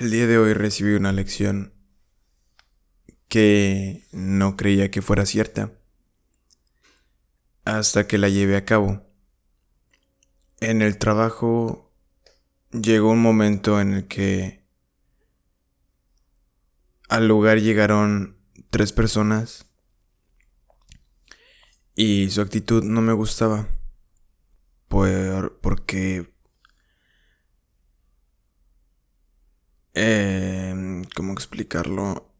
El día de hoy recibí una lección que no creía que fuera cierta hasta que la llevé a cabo. En el trabajo llegó un momento en el que al lugar llegaron tres personas y su actitud no me gustaba por, porque eh, ¿cómo explicarlo?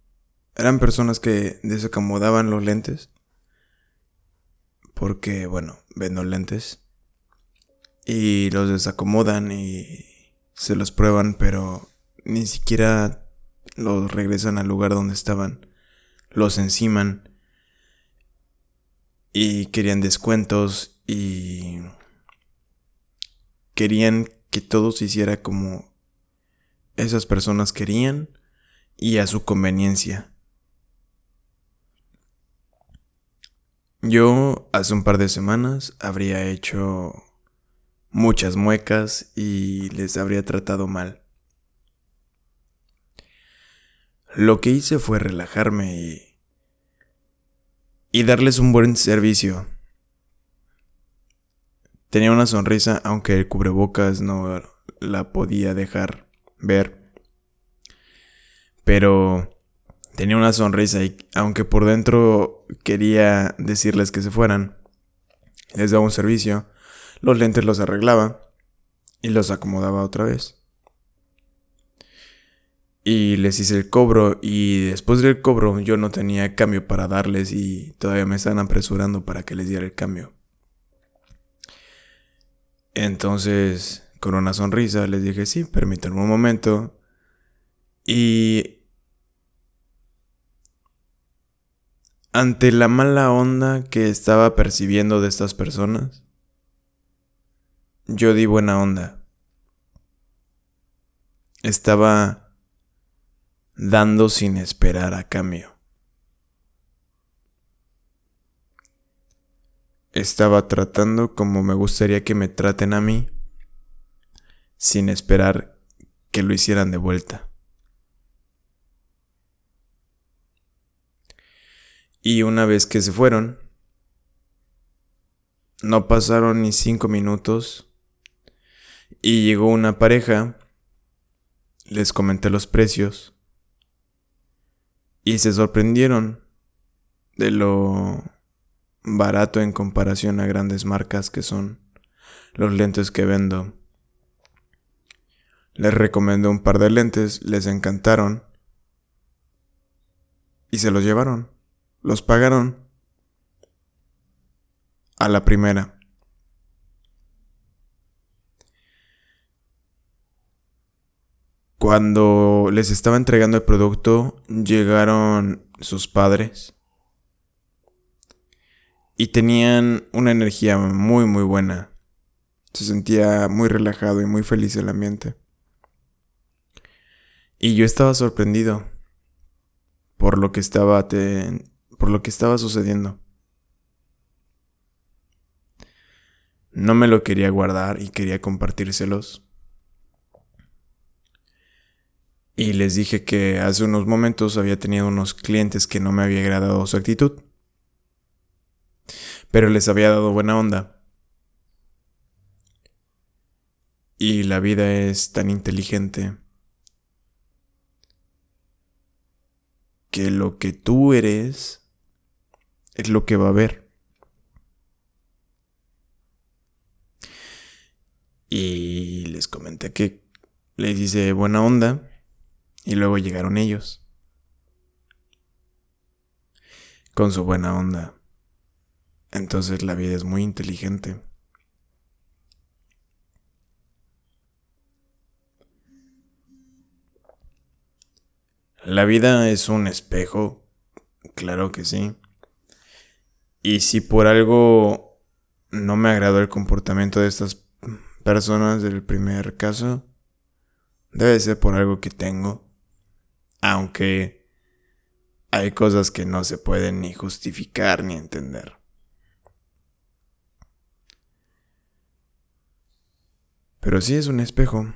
Eran personas que desacomodaban los lentes. Porque, bueno, vendo lentes. Y los desacomodan y se los prueban, pero ni siquiera los regresan al lugar donde estaban. Los enciman. Y querían descuentos y querían que todo se hiciera como esas personas querían y a su conveniencia. Yo hace un par de semanas habría hecho muchas muecas y les habría tratado mal. Lo que hice fue relajarme y, y darles un buen servicio. Tenía una sonrisa aunque el cubrebocas no la podía dejar ver. Pero tenía una sonrisa y aunque por dentro quería decirles que se fueran, les daba un servicio, los lentes los arreglaba y los acomodaba otra vez. Y les hice el cobro y después del cobro yo no tenía cambio para darles y todavía me están apresurando para que les diera el cambio. Entonces con una sonrisa les dije, sí, permítanme un momento. Y ante la mala onda que estaba percibiendo de estas personas, yo di buena onda. Estaba dando sin esperar a cambio. Estaba tratando como me gustaría que me traten a mí sin esperar que lo hicieran de vuelta. Y una vez que se fueron, no pasaron ni cinco minutos y llegó una pareja, les comenté los precios y se sorprendieron de lo barato en comparación a grandes marcas que son los lentes que vendo. Les recomendé un par de lentes, les encantaron y se los llevaron. Los pagaron a la primera. Cuando les estaba entregando el producto, llegaron sus padres y tenían una energía muy muy buena. Se sentía muy relajado y muy feliz el ambiente. Y yo estaba sorprendido por lo que estaba por lo que estaba sucediendo. No me lo quería guardar y quería compartírselos. Y les dije que hace unos momentos había tenido unos clientes que no me había agradado su actitud. Pero les había dado buena onda. Y la vida es tan inteligente que lo que tú eres es lo que va a haber. Y les comenté que les hice buena onda y luego llegaron ellos. Con su buena onda. Entonces la vida es muy inteligente. La vida es un espejo, claro que sí. Y si por algo no me agradó el comportamiento de estas personas del primer caso, debe ser por algo que tengo. Aunque hay cosas que no se pueden ni justificar ni entender. Pero sí es un espejo.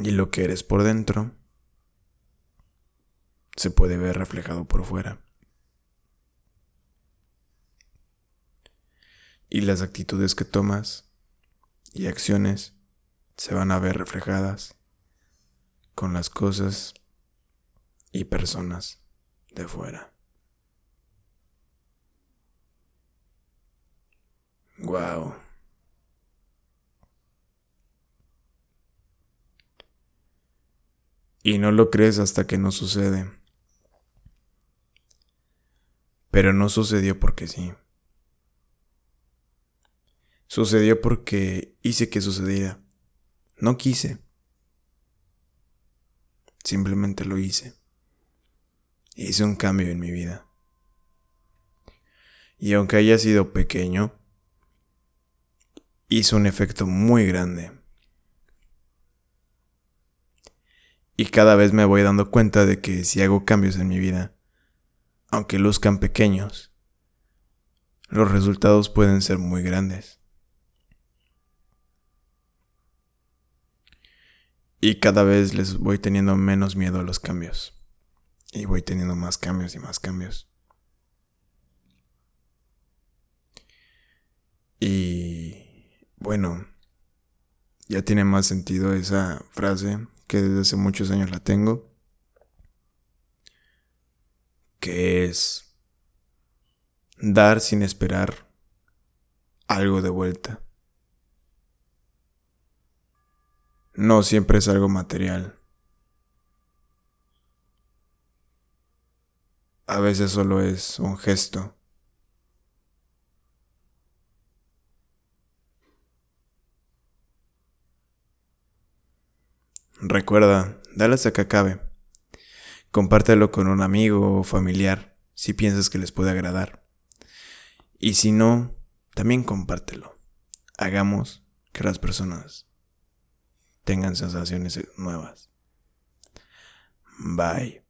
Y lo que eres por dentro se puede ver reflejado por fuera. Y las actitudes que tomas y acciones se van a ver reflejadas con las cosas y personas de fuera. Wow. Y no lo crees hasta que no sucede. Pero no sucedió porque sí. Sucedió porque hice que sucediera. No quise. Simplemente lo hice. Hice un cambio en mi vida. Y aunque haya sido pequeño, hizo un efecto muy grande. Y cada vez me voy dando cuenta de que si hago cambios en mi vida, aunque luzcan pequeños, los resultados pueden ser muy grandes. Y cada vez les voy teniendo menos miedo a los cambios. Y voy teniendo más cambios y más cambios. Y bueno, ya tiene más sentido esa frase que desde hace muchos años la tengo. Es dar sin esperar algo de vuelta. No siempre es algo material. A veces solo es un gesto. Recuerda, dale hasta que acabe. Compártelo con un amigo o familiar si piensas que les puede agradar. Y si no, también compártelo. Hagamos que las personas tengan sensaciones nuevas. Bye.